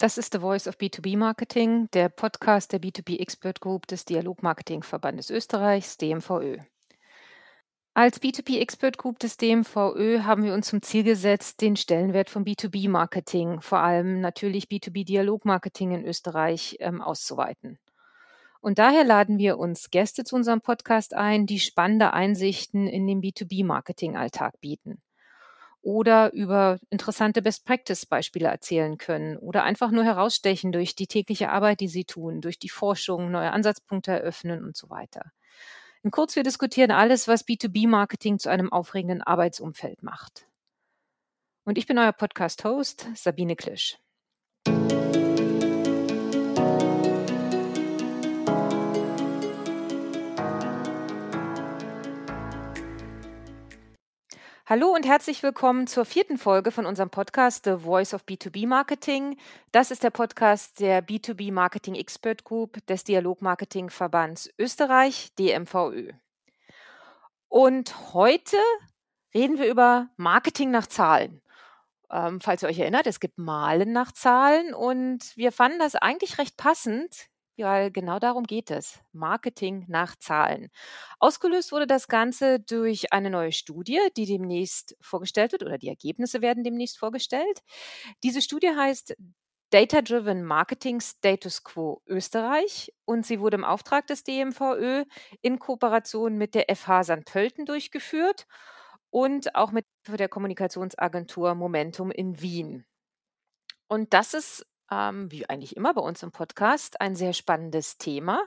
Das ist The Voice of B2B Marketing, der Podcast der B2B Expert Group des Dialogmarketingverbandes Österreichs, DMVÖ. Als B2B Expert Group des DMVÖ haben wir uns zum Ziel gesetzt, den Stellenwert von B2B Marketing, vor allem natürlich B2B Dialogmarketing in Österreich, ähm, auszuweiten. Und daher laden wir uns Gäste zu unserem Podcast ein, die spannende Einsichten in den B2B Marketing Alltag bieten oder über interessante Best-Practice-Beispiele erzählen können oder einfach nur herausstechen durch die tägliche Arbeit, die sie tun, durch die Forschung, neue Ansatzpunkte eröffnen und so weiter. In kurz, wir diskutieren alles, was B2B-Marketing zu einem aufregenden Arbeitsumfeld macht. Und ich bin euer Podcast-Host, Sabine Klisch. Hallo und herzlich willkommen zur vierten Folge von unserem Podcast The Voice of B2B Marketing. Das ist der Podcast der B2B Marketing Expert Group des Dialogmarketing Verbands Österreich, DMVÖ. Und heute reden wir über Marketing nach Zahlen. Ähm, falls ihr euch erinnert, es gibt Malen nach Zahlen und wir fanden das eigentlich recht passend, weil genau darum geht es. Marketing nach Zahlen. Ausgelöst wurde das Ganze durch eine neue Studie, die demnächst vorgestellt wird oder die Ergebnisse werden demnächst vorgestellt. Diese Studie heißt Data-Driven Marketing Status Quo Österreich und sie wurde im Auftrag des DMVÖ in Kooperation mit der FH St. Pölten durchgeführt und auch mit der Kommunikationsagentur Momentum in Wien. Und das ist ähm, wie eigentlich immer bei uns im Podcast, ein sehr spannendes Thema.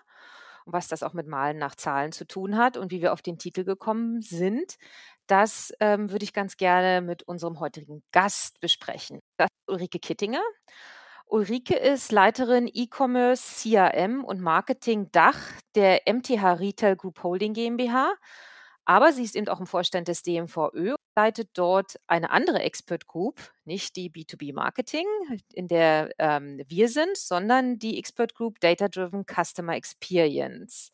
was das auch mit Malen nach Zahlen zu tun hat und wie wir auf den Titel gekommen sind, das ähm, würde ich ganz gerne mit unserem heutigen Gast besprechen. Das ist Ulrike Kittinger. Ulrike ist Leiterin E-Commerce, CRM und Marketing Dach der MTH Retail Group Holding GmbH. Aber sie ist eben auch im Vorstand des DMVÖ leitet dort eine andere Expert Group, nicht die B2B Marketing, in der ähm, wir sind, sondern die Expert Group Data Driven Customer Experience.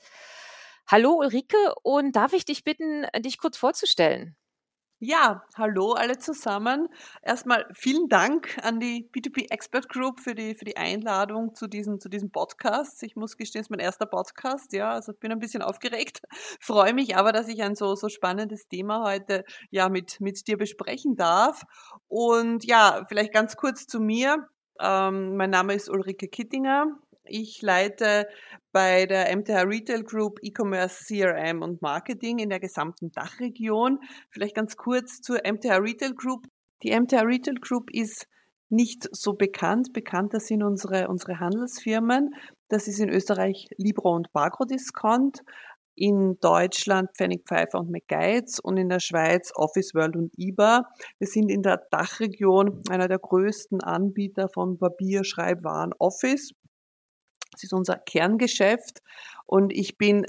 Hallo Ulrike und darf ich dich bitten, dich kurz vorzustellen? Ja, hallo alle zusammen. Erstmal vielen Dank an die B2B Expert Group für die, für die Einladung zu diesem, zu diesem Podcast. Ich muss gestehen, es ist mein erster Podcast, ja, also bin ein bisschen aufgeregt, freue mich aber, dass ich ein so, so spannendes Thema heute, ja, mit, mit dir besprechen darf. Und ja, vielleicht ganz kurz zu mir. Ähm, mein Name ist Ulrike Kittinger. Ich leite bei der MTH Retail Group E-Commerce, CRM und Marketing in der gesamten Dachregion. Vielleicht ganz kurz zur MTH Retail Group. Die MTH Retail Group ist nicht so bekannt. Bekannter sind unsere, unsere Handelsfirmen. Das ist in Österreich Libro und Bagro Discount, in Deutschland Pfennig Pfeiffer und McGuides und in der Schweiz Office World und IBA. Wir sind in der Dachregion einer der größten Anbieter von Papier, Schreibwaren, Office. Das ist unser Kerngeschäft und ich bin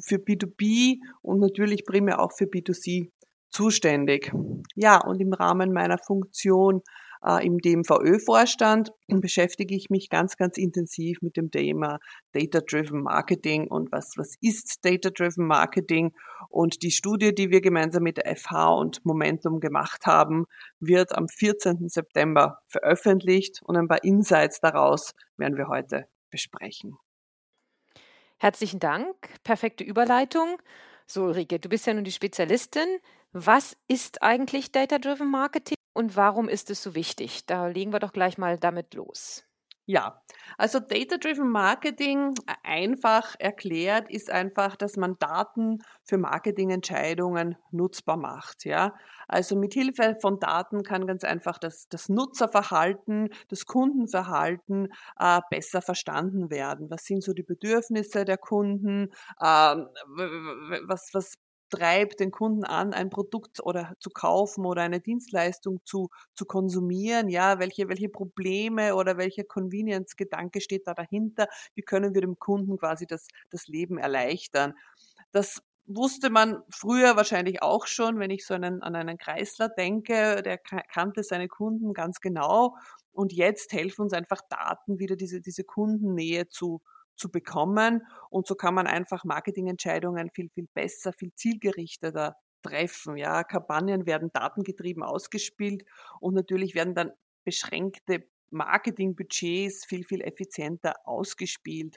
für B2B und natürlich primär auch für B2C zuständig. Ja, und im Rahmen meiner Funktion äh, im DMVÖ-Vorstand beschäftige ich mich ganz, ganz intensiv mit dem Thema Data-Driven Marketing und was, was ist Data-Driven Marketing? Und die Studie, die wir gemeinsam mit der FH und Momentum gemacht haben, wird am 14. September veröffentlicht und ein paar Insights daraus werden wir heute besprechen. Herzlichen Dank. Perfekte Überleitung. So, Ulrike, du bist ja nun die Spezialistin. Was ist eigentlich Data-Driven Marketing und warum ist es so wichtig? Da legen wir doch gleich mal damit los. Ja, also Data-Driven Marketing äh, einfach erklärt ist einfach, dass man Daten für Marketingentscheidungen nutzbar macht. Ja, also mit Hilfe von Daten kann ganz einfach das, das Nutzerverhalten, das Kundenverhalten äh, besser verstanden werden. Was sind so die Bedürfnisse der Kunden? Ähm, was, was treibt den Kunden an, ein Produkt oder zu kaufen oder eine Dienstleistung zu, zu konsumieren? Ja, welche, welche Probleme oder welcher Convenience-Gedanke steht da dahinter? Wie können wir dem Kunden quasi das, das Leben erleichtern? Das wusste man früher wahrscheinlich auch schon, wenn ich so einen, an einen Kreisler denke, der kannte seine Kunden ganz genau. Und jetzt helfen uns einfach Daten, wieder diese, diese Kundennähe zu, zu bekommen. Und so kann man einfach Marketingentscheidungen viel, viel besser, viel zielgerichteter treffen. Ja, Kampagnen werden datengetrieben ausgespielt und natürlich werden dann beschränkte Marketingbudgets viel, viel effizienter ausgespielt.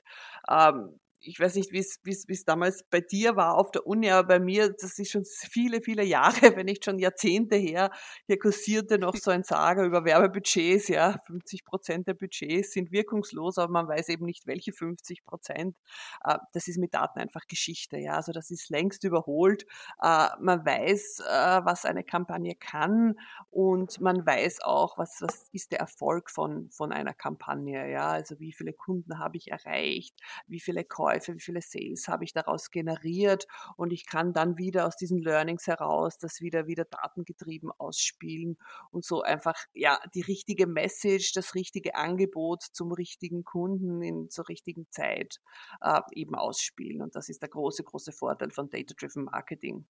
Ähm, ich weiß nicht, wie es damals bei dir war auf der Uni, aber bei mir, das ist schon viele, viele Jahre, wenn nicht schon Jahrzehnte her, hier kursierte noch so ein Sager über Werbebudgets, ja, 50 Prozent der Budgets sind wirkungslos, aber man weiß eben nicht, welche 50 Prozent. Äh, das ist mit Daten einfach Geschichte, ja, also das ist längst überholt. Äh, man weiß, äh, was eine Kampagne kann und man weiß auch, was, was ist der Erfolg von, von einer Kampagne, ja, also wie viele Kunden habe ich erreicht, wie viele Käufe Verkäufe, wie viele Sales habe ich daraus generiert und ich kann dann wieder aus diesen Learnings heraus das wieder wieder datengetrieben ausspielen und so einfach ja die richtige Message, das richtige Angebot zum richtigen Kunden in zur richtigen Zeit äh, eben ausspielen und das ist der große große Vorteil von Data-driven Marketing.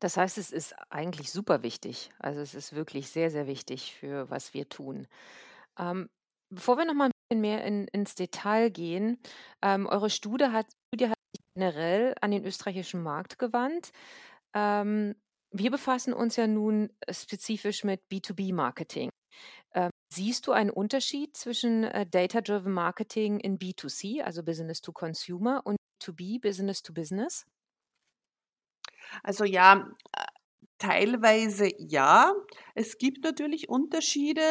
Das heißt, es ist eigentlich super wichtig. Also es ist wirklich sehr, sehr wichtig für was wir tun. Ähm, bevor wir nochmal mehr in, ins Detail gehen. Ähm, eure Studie hat, Studie hat sich generell an den österreichischen Markt gewandt. Ähm, wir befassen uns ja nun spezifisch mit B2B-Marketing. Ähm, siehst du einen Unterschied zwischen äh, Data-Driven Marketing in B2C, also Business to Consumer, und B2B, Business to Business? Also ja, Teilweise ja. Es gibt natürlich Unterschiede.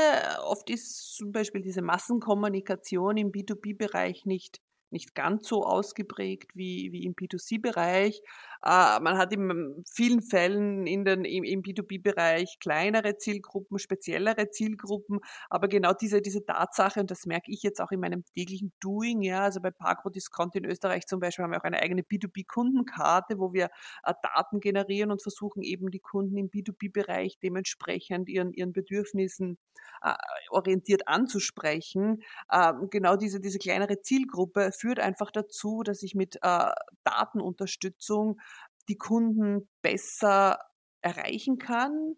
Oft ist zum Beispiel diese Massenkommunikation im B2B-Bereich nicht nicht ganz so ausgeprägt wie, wie im B2C-Bereich. Äh, man hat in vielen Fällen in den, im, im B2B-Bereich kleinere Zielgruppen, speziellere Zielgruppen, aber genau diese, diese Tatsache, und das merke ich jetzt auch in meinem täglichen Doing, ja, also bei Parkro Discount in Österreich zum Beispiel haben wir auch eine eigene B2B-Kundenkarte, wo wir äh, Daten generieren und versuchen eben die Kunden im B2B-Bereich dementsprechend ihren, ihren Bedürfnissen äh, orientiert anzusprechen. Äh, genau diese, diese kleinere Zielgruppe führt einfach dazu, dass ich mit äh, Datenunterstützung die Kunden besser erreichen kann,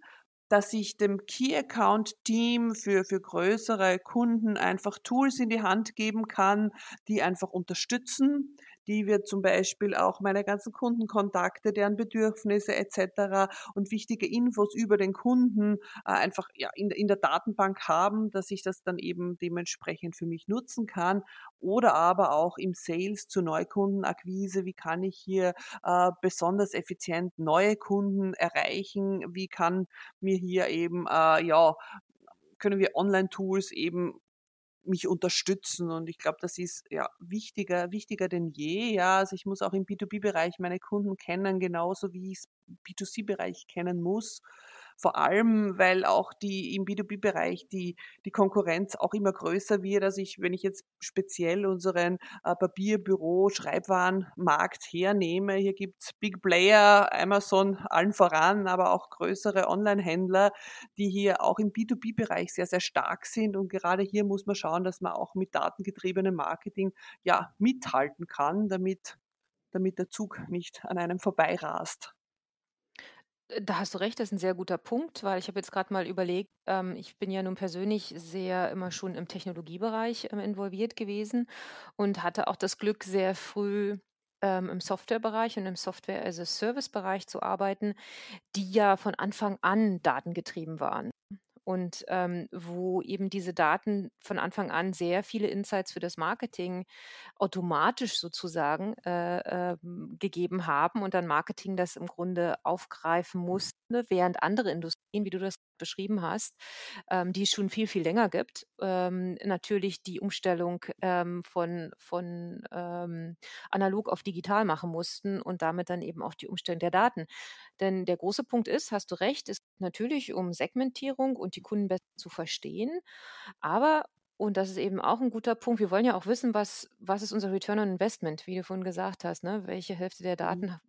dass ich dem Key Account Team für, für größere Kunden einfach Tools in die Hand geben kann, die einfach unterstützen, die wir zum Beispiel auch meine ganzen Kundenkontakte, deren Bedürfnisse etc. und wichtige Infos über den Kunden äh, einfach ja, in, in der Datenbank haben, dass ich das dann eben dementsprechend für mich nutzen kann. Oder aber auch im Sales zur Neukundenakquise, wie kann ich hier äh, besonders effizient neue Kunden erreichen, wie kann mir hier eben äh, ja können wir Online-Tools eben mich unterstützen. Und ich glaube, das ist ja wichtiger, wichtiger denn je. Ja, also ich muss auch im B2B-Bereich meine Kunden kennen, genauso wie ich es im B2C-Bereich kennen muss. Vor allem, weil auch die im B2B-Bereich die, die Konkurrenz auch immer größer wird. Also ich, wenn ich jetzt speziell unseren äh, Papierbüro, Schreibwarenmarkt hernehme, hier gibt's Big Player, Amazon allen voran, aber auch größere Online-Händler, die hier auch im B2B-Bereich sehr, sehr stark sind. Und gerade hier muss man schauen, dass man auch mit datengetriebenem Marketing ja mithalten kann, damit damit der Zug nicht an einem vorbeirast. Äh, da hast du recht, das ist ein sehr guter Punkt, weil ich habe jetzt gerade mal überlegt, ähm, ich bin ja nun persönlich sehr immer schon im Technologiebereich, ähm, involviert gewesen und hatte auch das Glück, sehr früh, ähm, im Softwarebereich und im Software-as-a-Service-Bereich zu arbeiten, die ja von Anfang an datengetrieben waren und ähm, wo eben diese Daten von Anfang an sehr viele Insights für das Marketing automatisch sozusagen äh, äh, gegeben haben und dann Marketing das im Grunde aufgreifen musste, während andere Industrien, wie du das beschrieben hast, ähm, die es schon viel, viel länger gibt, ähm, natürlich die Umstellung ähm, von, von ähm, analog auf digital machen mussten und damit dann eben auch die Umstellung der Daten. Denn der große Punkt ist, hast du recht, es geht natürlich um Segmentierung und die Kunden besser zu verstehen. Aber und das ist eben auch ein guter Punkt. Wir wollen ja auch wissen, was, was ist unser Return on Investment, wie du vorhin gesagt hast, ne? welche Hälfte der mhm. Daten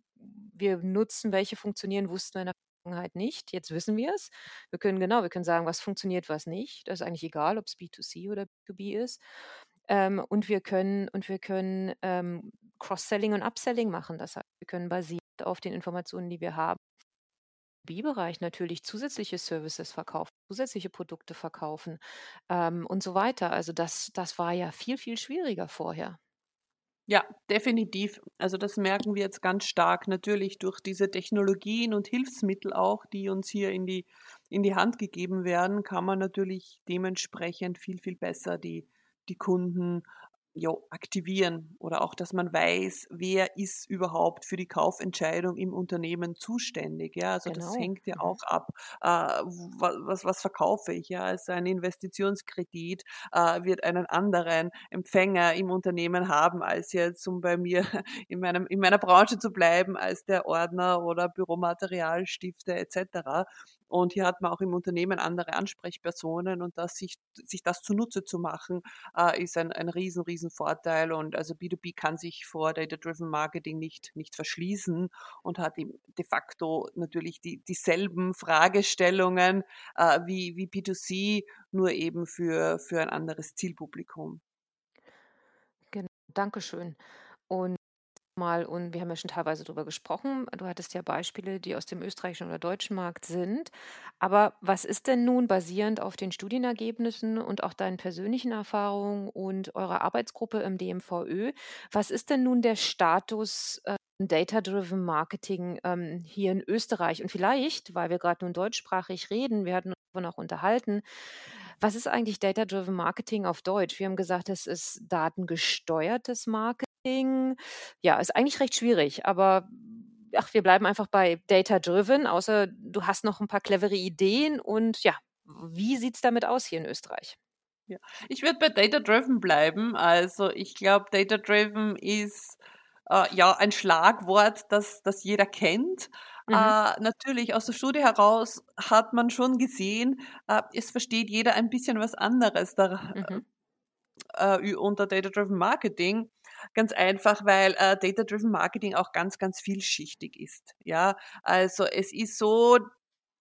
wir nutzen, welche funktionieren, wussten wir in der Vergangenheit nicht. Jetzt wissen wir es. Wir können genau, wir können sagen, was funktioniert, was nicht. Das ist eigentlich egal, ob es B2C oder B2B ist. Ähm, und wir können, und wir können ähm, Cross-Selling und Upselling machen. Das heißt, wir können basiert auf den Informationen, die wir haben, B-Bereich natürlich zusätzliche Services verkaufen, zusätzliche Produkte verkaufen ähm, und so weiter. Also das, das war ja viel, viel schwieriger vorher. Ja, definitiv. Also das merken wir jetzt ganz stark natürlich durch diese Technologien und Hilfsmittel auch, die uns hier in die, in die Hand gegeben werden, kann man natürlich dementsprechend viel, viel besser die, die Kunden jo, aktivieren oder auch, dass man weiß, wer ist überhaupt für die Kaufentscheidung im Unternehmen zuständig. Ja, also genau. das hängt ja mhm. auch ab, äh, was, was verkaufe ich. Ja, also ein Investitionskredit äh, wird einen anderen Empfänger im Unternehmen haben, als jetzt, um bei mir in, meinem, in meiner Branche zu bleiben, als der Ordner oder Büromaterial, Stifte etc. Und hier hat man auch im Unternehmen andere Ansprechpersonen und das sich, sich das zunutze zu machen, äh, ist ein, ein riesen, riesen Vorteil. Und also B2B kann sich vor Data-Driven Marketing nicht, nicht verschließen und hat de facto natürlich die, dieselben Fragestellungen äh, wie, wie B2C, nur eben für, für ein anderes Zielpublikum. Genau, Dankeschön. Und mal und wir haben ja schon teilweise darüber gesprochen. Du hattest ja Beispiele, die aus dem österreichischen oder deutschen Markt sind. Aber was ist denn nun basierend auf den Studienergebnissen und auch deinen persönlichen Erfahrungen und eurer Arbeitsgruppe im DMVÖ, was ist denn nun der Status äh, Data-Driven Marketing ähm, hier in Österreich? Und vielleicht, weil wir gerade nun deutschsprachig reden, wir hatten uns davon auch unterhalten, was ist eigentlich Data-Driven Marketing auf Deutsch? Wir haben gesagt, es ist datengesteuertes Marketing. Ja, ist eigentlich recht schwierig, aber ach, wir bleiben einfach bei Data-Driven, außer du hast noch ein paar clevere Ideen und ja, wie sieht es damit aus hier in Österreich? Ja. Ich würde bei Data-Driven bleiben. Also ich glaube, Data-Driven ist äh, ja ein Schlagwort, das, das jeder kennt. Mhm. Äh, natürlich aus der Studie heraus hat man schon gesehen, äh, es versteht jeder ein bisschen was anderes da, mhm. äh, unter Data-Driven Marketing. Ganz einfach, weil äh, Data-Driven Marketing auch ganz, ganz vielschichtig ist. Ja, also es ist so,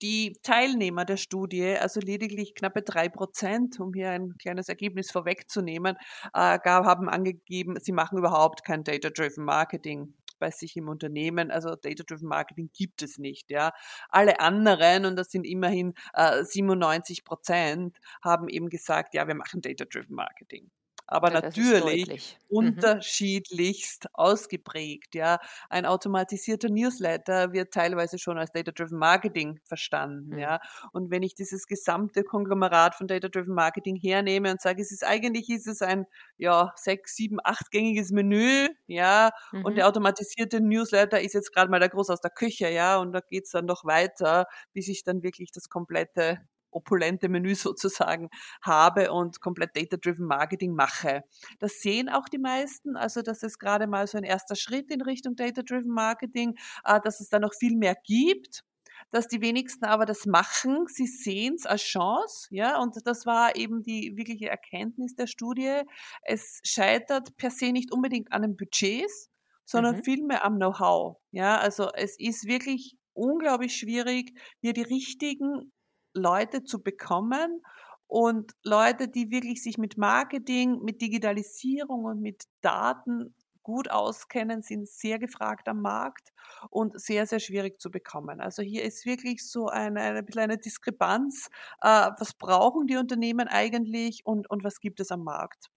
die Teilnehmer der Studie, also lediglich knappe drei Prozent, um hier ein kleines Ergebnis vorwegzunehmen, äh, haben angegeben, sie machen überhaupt kein Data-Driven Marketing bei sich im Unternehmen. Also Data-Driven Marketing gibt es nicht. Ja, alle anderen und das sind immerhin äh, 97 Prozent haben eben gesagt, ja, wir machen Data-Driven Marketing aber ja, natürlich mhm. unterschiedlichst mhm. ausgeprägt. Ja, ein automatisierter Newsletter wird teilweise schon als Data-Driven Marketing verstanden. Mhm. Ja, und wenn ich dieses gesamte Konglomerat von Data-Driven Marketing hernehme und sage, es ist eigentlich ist es ein ja sechs, sieben, achtgängiges Menü, ja, mhm. und der automatisierte Newsletter ist jetzt gerade mal der Groß aus der Küche, ja, und da geht's dann noch weiter, bis ich dann wirklich das komplette opulente Menü sozusagen habe und komplett Data-Driven Marketing mache. Das sehen auch die meisten, also das ist gerade mal so ein erster Schritt in Richtung Data-Driven Marketing, äh, dass es da noch viel mehr gibt dass die wenigsten aber das machen. Sie sehen es als Chance, ja, und das war eben die wirkliche Erkenntnis der Studie. Es scheitert per se nicht unbedingt an den Budgets, sondern mhm. vielmehr am Know-how. Ja, also es ist wirklich unglaublich schwierig, hier die richtigen Leute zu bekommen und Leute, die wirklich sich mit Marketing, mit Digitalisierung und mit Daten gut auskennen, sind sehr gefragt am Markt und sehr, sehr schwierig zu bekommen. Also hier ist wirklich so eine, eine kleine Diskrepanz. Äh, was brauchen die Unternehmen eigentlich und, und was gibt es am Markt?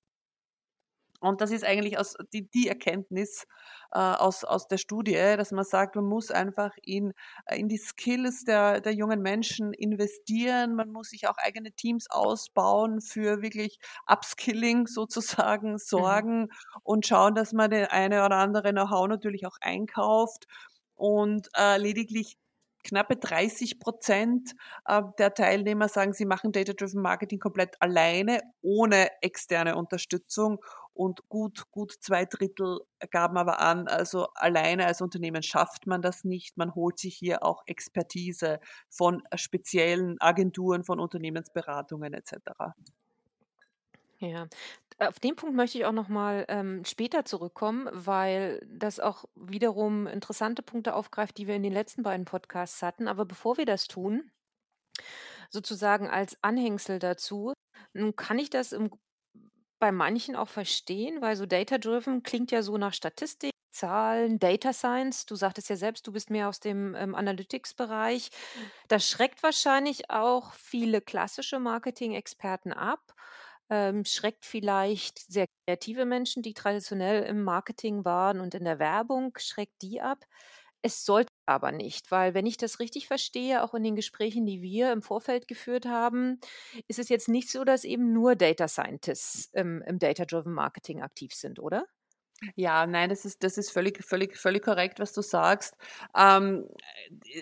Und das ist eigentlich aus, die, die Erkenntnis äh, aus, aus der Studie, dass man sagt, man muss einfach in, äh, in die Skills der, der jungen Menschen investieren. Man muss sich auch eigene Teams ausbauen für wirklich Upskilling sozusagen, mhm. sorgen mhm. und schauen, dass man den eine oder andere Know-how natürlich auch einkauft und äh, lediglich knappe 30 Prozent äh, der Teilnehmer sagen, sie machen Data-Driven Marketing komplett alleine, ohne externe Unterstützung. Und gut, gut zwei Drittel gaben aber an, also alleine als Unternehmen schafft man das nicht. Man holt sich hier auch Expertise von speziellen Agenturen, von Unternehmensberatungen etc. Ja, auf den Punkt möchte ich auch noch mal ähm, später zurückkommen, weil das auch wiederum interessante Punkte aufgreift, die wir in den letzten beiden Podcasts hatten. Aber bevor wir das tun, sozusagen als Anhängsel dazu, nun kann ich das im, bei manchen auch verstehen, weil so Data-Driven klingt ja so nach Statistik, Zahlen, Data Science. Du sagtest ja selbst, du bist mehr aus dem ähm, Analytics-Bereich. Das schreckt wahrscheinlich auch viele klassische Marketing-Experten ab ähm, schreckt vielleicht sehr kreative Menschen, die traditionell im Marketing waren und in der Werbung, schreckt die ab. Es sollte aber nicht, weil wenn ich das richtig verstehe, auch in den Gesprächen, die wir im Vorfeld geführt haben, ist es jetzt nicht so, dass eben nur Data Scientists im, im Data-Driven Marketing aktiv sind, oder? Ja, nein, das ist, das ist völlig, völlig, völlig korrekt, was du sagst. Ähm,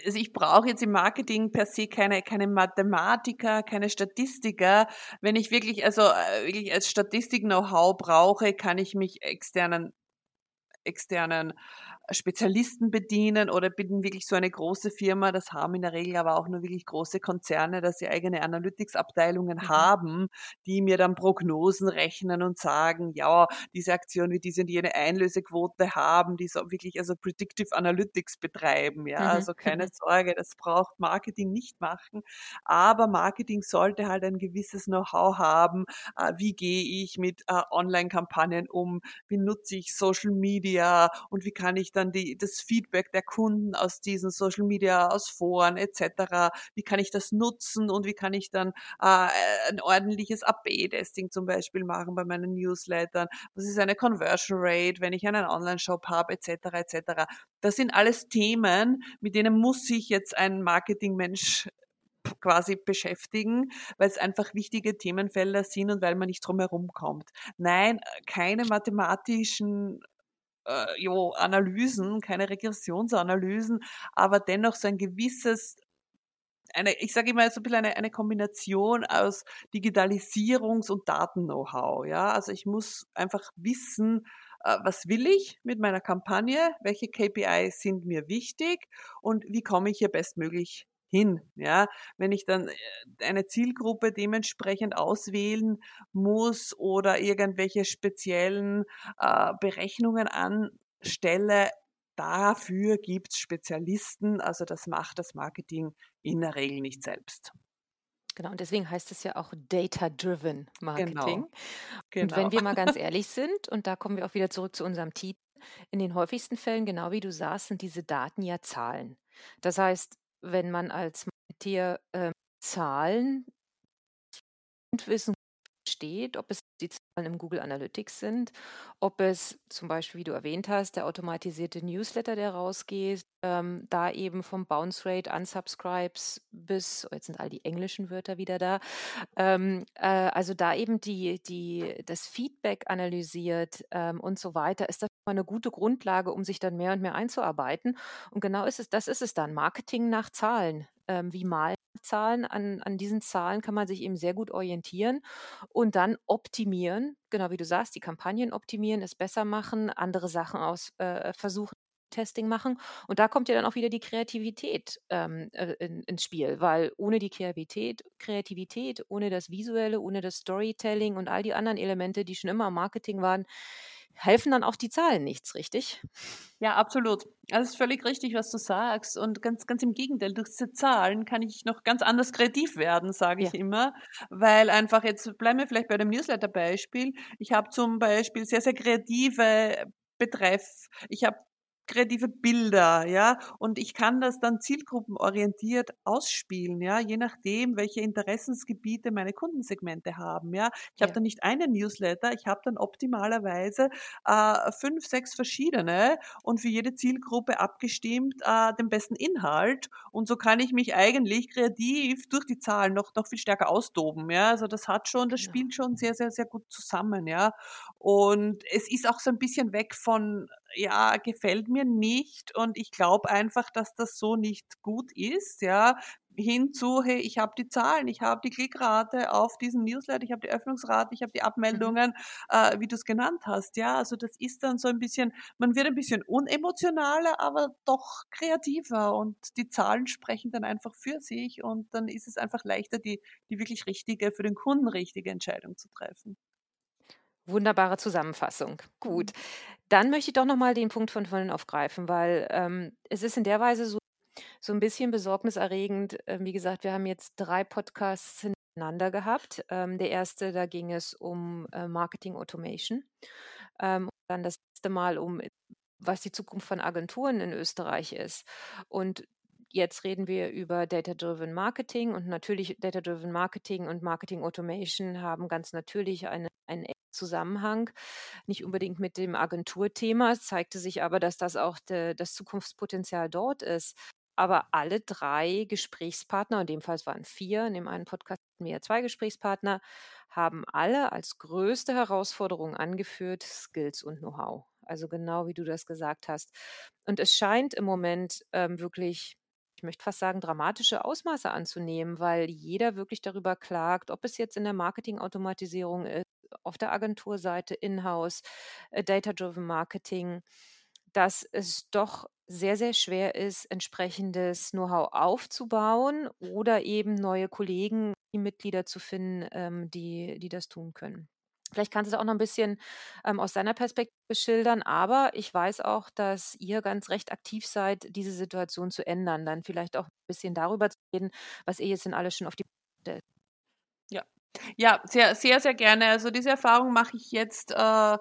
also ich brauche jetzt im Marketing per se keine, keine Mathematiker, keine Statistiker. Wenn ich wirklich, also äh, wirklich als Statistik-Know-how brauche, kann ich mich externen externen Spezialisten bedienen oder bin wirklich so eine große Firma, das haben in der Regel aber auch nur wirklich große Konzerne, dass sie eigene Analytics-Abteilungen mhm. haben, die mir dann Prognosen rechnen und sagen, ja, diese Aktion wie diese und jene Einlösequote haben, die so wirklich also Predictive Analytics betreiben, ja, mhm. also keine. Sorge, das braucht Marketing nicht machen, aber Marketing sollte halt ein gewisses Know-how haben, äh, wie gehe ich mit äh, Online-Kampagnen um, wie nutze ich Social Media und wie kann ich dann die, das Feedback der Kunden aus diesen Social Media, aus Foren etc., wie kann ich das nutzen und wie kann ich dann äh, ein ordentliches AB-Testing zum Beispiel machen bei meinen Newslettern, was ist eine Conversion Rate, wenn ich einen Online-Shop habe etc. etc. Das sind alles Themen, mit denen muss sich jetzt ein Marketingmensch quasi beschäftigen, weil es einfach wichtige Themenfelder sind und weil man nicht drum herum kommt. Nein, keine mathematischen äh, jo, Analysen, keine Regressionsanalysen, aber dennoch so ein gewisses eine, ich sage immer so ein bisschen eine, eine Kombination aus Digitalisierungs- und Daten-Know-how. Ja, also ich muss einfach wissen, äh, was will ich mit meiner Kampagne, welche KPIs sind mir wichtig und wie komme ich hier bestmöglich hin. Ja, wenn ich dann äh, eine Zielgruppe dementsprechend auswählen muss oder irgendwelche speziellen äh, Berechnungen anstelle, dafür gibt's Spezialisten. Also das macht das Marketing in der Regel nicht selbst. Genau, und deswegen heißt es ja auch Data-Driven genau, Marketing. Genau. Und wenn wir mal ganz ehrlich sind, und da kommen wir auch wieder zurück zu unserem Titel, in den häufigsten Fällen, genau wie du sagst, sind diese Daten ja Zahlen. Das heißt, wenn man als Marketeer ähm, Zahlen und Wissen steht, ob es die Zahlen im Google Analytics sind, ob es zum Beispiel, wie du erwähnt hast, der automatisierte Newsletter, der rausgeht, ähm, da eben vom Bounce Rate, Unsubscribes bis, oh, jetzt sind all die englischen Wörter wieder da, ähm, äh, also da eben die, die, das Feedback analysiert ähm, und so weiter, ist das mal eine gute Grundlage, um sich dann mehr und mehr einzuarbeiten. Und genau ist es, das ist es dann, Marketing nach Zahlen. Ähm, wie malen Zahlen, an, an diesen Zahlen kann man sich eben sehr gut orientieren und dann optimieren, genau wie du sagst, die Kampagnen optimieren, es besser machen, andere Sachen aus äh, versuchen. Testing machen. Und da kommt ja dann auch wieder die Kreativität ähm, äh, in, ins Spiel, weil ohne die Kreativität, Kreativität, ohne das Visuelle, ohne das Storytelling und all die anderen Elemente, die schon immer im Marketing waren, helfen dann auch die Zahlen nichts, richtig? Ja, absolut. Also es ist völlig richtig, was du sagst. Und ganz, ganz im Gegenteil, durch diese Zahlen kann ich noch ganz anders kreativ werden, sage ich ja. immer. Weil einfach, jetzt bleiben wir vielleicht bei dem Newsletter-Beispiel. Ich habe zum Beispiel sehr, sehr kreative Betreff. Ich habe kreative Bilder, ja, und ich kann das dann zielgruppenorientiert ausspielen, ja, je nachdem, welche Interessensgebiete meine Kundensegmente haben, ja. Ich ja. habe dann nicht einen Newsletter, ich habe dann optimalerweise äh, fünf, sechs verschiedene und für jede Zielgruppe abgestimmt äh, den besten Inhalt und so kann ich mich eigentlich kreativ durch die Zahlen noch noch viel stärker austoben, ja. Also das hat schon, das spielt schon sehr, sehr, sehr gut zusammen, ja. Und es ist auch so ein bisschen weg von ja, gefällt mir nicht und ich glaube einfach, dass das so nicht gut ist, ja, hinzu, hey, ich habe die Zahlen, ich habe die Klickrate auf diesen Newsletter, ich habe die Öffnungsrate, ich habe die mhm. Abmeldungen, äh, wie du es genannt hast, ja, also das ist dann so ein bisschen, man wird ein bisschen unemotionaler, aber doch kreativer und die Zahlen sprechen dann einfach für sich und dann ist es einfach leichter, die, die wirklich richtige, für den Kunden richtige Entscheidung zu treffen. Wunderbare Zusammenfassung. Gut. Mhm. Dann möchte ich doch nochmal den Punkt von vorhin aufgreifen, weil ähm, es ist in der Weise so, so ein bisschen besorgniserregend. Ähm, wie gesagt, wir haben jetzt drei Podcasts hintereinander gehabt. Ähm, der erste, da ging es um äh, Marketing Automation. Ähm, dann das letzte Mal um, was die Zukunft von Agenturen in Österreich ist. Und jetzt reden wir über Data-Driven Marketing und natürlich Data-Driven Marketing und Marketing Automation haben ganz natürlich eine, einen Zusammenhang, nicht unbedingt mit dem Agenturthema. Es zeigte sich aber, dass das auch de, das Zukunftspotenzial dort ist. Aber alle drei Gesprächspartner, in dem Fall waren vier, in dem einen Podcast hatten wir ja zwei Gesprächspartner, haben alle als größte Herausforderung angeführt Skills und Know-how. Also genau wie du das gesagt hast. Und es scheint im Moment ähm, wirklich, ich möchte fast sagen, dramatische Ausmaße anzunehmen, weil jeder wirklich darüber klagt, ob es jetzt in der Marketingautomatisierung ist, auf der Agenturseite, in-house, äh, Data-Driven Marketing, dass es doch sehr, sehr schwer ist, entsprechendes Know-how aufzubauen oder eben neue Kollegen, Mitglieder zu finden, ähm, die, die das tun können. Vielleicht kannst du es auch noch ein bisschen ähm, aus deiner Perspektive schildern, aber ich weiß auch, dass ihr ganz recht aktiv seid, diese Situation zu ändern. Dann vielleicht auch ein bisschen darüber zu reden, was ihr jetzt denn alles schon auf die ja, ja, sehr, sehr, sehr gerne. Also diese Erfahrung mache ich jetzt äh,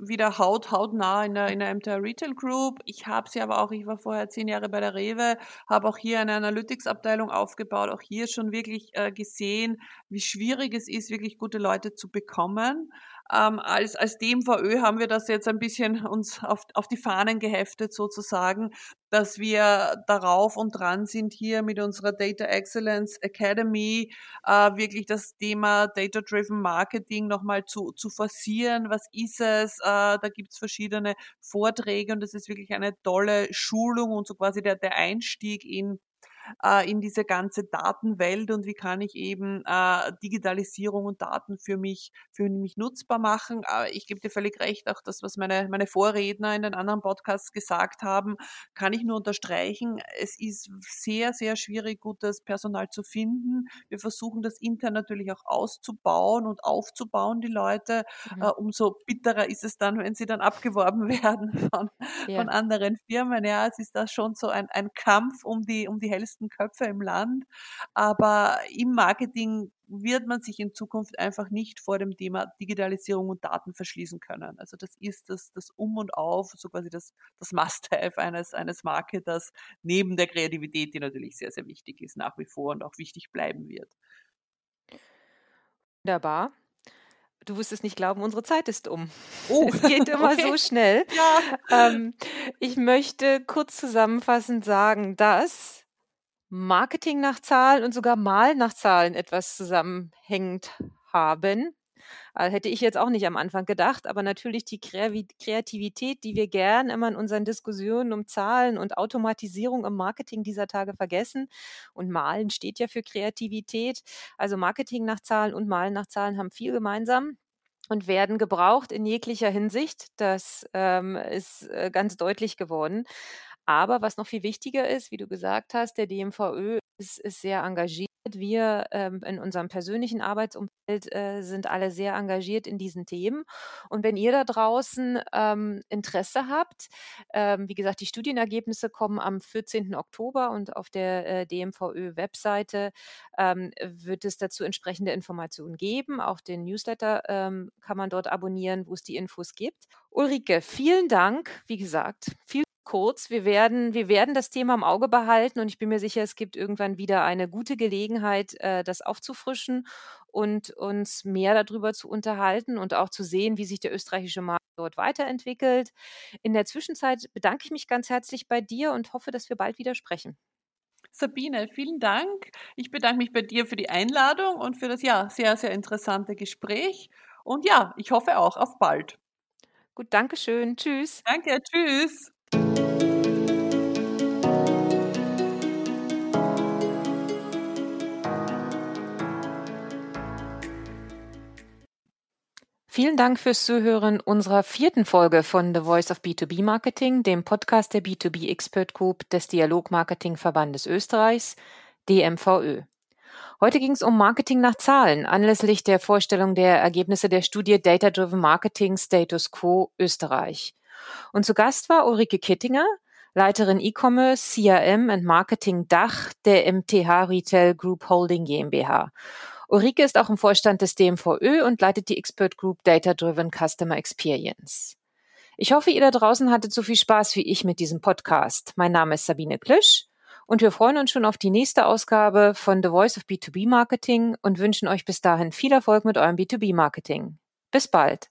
wieder haut, hautnah in der, in der MTR Retail Group. Ich habe sie aber auch, ich war vorher zehn Jahre bei der Rewe, habe auch hier eine Analytics-Abteilung aufgebaut, auch hier schon wirklich äh, gesehen, wie schwierig es ist, wirklich gute Leute zu bekommen. Ähm, als, als DMVÖ haben wir das jetzt ein bisschen uns auf, auf die Fahnen geheftet sozusagen, dass wir darauf und dran sind, hier mit unserer Data Excellence Academy äh, wirklich das Thema Data-Driven Marketing nochmal zu, zu forcieren. Was ist es? Äh, da gibt's verschiedene Vorträge und das ist wirklich eine tolle Schulung und so quasi der, der Einstieg in äh, in diese ganze Datenwelt und wie kann ich eben äh, Digitalisierung und Daten für mich, für mich nutzbar machen. Aber ich gebe dir völlig recht, auch das, was meine, meine Vorredner in den anderen Podcasts gesagt haben, kann ich nur unterstreichen. Es ist sehr, sehr schwierig, gutes Personal zu finden. Wir versuchen das intern natürlich auch auszubauen und aufzubauen, die Leute. Mhm. Äh, umso bitterer ist es dann, wenn sie dann abgeworben werden von, ja. von anderen Firmen. Ja, es ist da schon so ein, ein Kampf um die, um die hellsten klügsten Köpfe im Land. Aber im Marketing wird man sich in Zukunft einfach nicht vor dem Thema Digitalisierung und Daten verschließen können. Also das ist das, das Um und Auf, so quasi das, das Must-Have eines, eines Marketers, neben der Kreativität, die natürlich sehr, sehr wichtig ist nach wie vor und auch wichtig bleiben wird. Wunderbar. Du wirst es nicht glauben, unsere Zeit ist um. Oh, es geht immer okay. so schnell. Ja. Ähm, ich möchte kurz zusammenfassend sagen, dass Marketing nach Zahlen und sogar mal nach Zahlen etwas zusammenhängend haben. Also hätte ich jetzt auch nicht am Anfang gedacht, aber natürlich die Kreativität, die wir gern immer in unseren Diskussionen um Zahlen und Automatisierung im Marketing dieser Tage vergessen. Und Malen steht ja für Kreativität. Also Marketing nach Zahlen und Malen nach Zahlen haben viel gemeinsam und werden gebraucht in jeglicher Hinsicht. Das ähm, ist äh, ganz deutlich geworden. Aber was noch viel wichtiger ist, wie du gesagt hast, der DMVÖ ist, ist sehr engagiert. Wir ähm, in unserem persönlichen Arbeitsumfeld äh, sind alle sehr engagiert in diesen Themen. Und wenn ihr da draußen ähm, Interesse habt, ähm, wie gesagt, die Studienergebnisse kommen am 14. Oktober und auf der äh, DMVÖ-Webseite ähm, wird es dazu entsprechende Informationen geben. Auch den Newsletter ähm, kann man dort abonnieren, wo es die Infos gibt. Ulrike, vielen Dank. Wie gesagt, viel kurz. Wir werden, wir werden das Thema im Auge behalten und ich bin mir sicher, es gibt irgendwann wieder eine gute Gelegenheit, äh, das aufzufrischen und uns mehr darüber zu unterhalten und auch zu sehen, wie sich der österreichische Markt dort weiterentwickelt. In der Zwischenzeit bedanke ich mich ganz herzlich bei dir und hoffe, dass wir bald wieder sprechen. Sabine, vielen Dank. Ich bedanke mich bei dir für die Einladung und für das ja sehr, sehr interessante Gespräch. Und ja, ich hoffe auch auf bald. Gut, danke schön. Tschüss. Danke, tschüss. Vielen Dank fürs Zuhören unserer vierten Folge von The Voice of B2B Marketing, dem Podcast der B2B Expert Group des Dialogmarketing-Verbandes Österreichs, DMVÖ. Heute ging es um Marketing nach Zahlen anlässlich der Vorstellung der Ergebnisse der Studie Data Driven Marketing Status Quo Österreich. Und zu Gast war Ulrike Kittinger, Leiterin E-Commerce, CRM und Marketing Dach der MTH Retail Group Holding GmbH. Ulrike ist auch im Vorstand des DMVÖ und leitet die Expert Group Data Driven Customer Experience. Ich hoffe, ihr da draußen hattet so viel Spaß wie ich mit diesem Podcast. Mein Name ist Sabine Klisch Und wir freuen uns schon auf die nächste Ausgabe von The Voice of B2B Marketing und wünschen euch bis dahin viel Erfolg mit eurem B2B Marketing. Bis bald.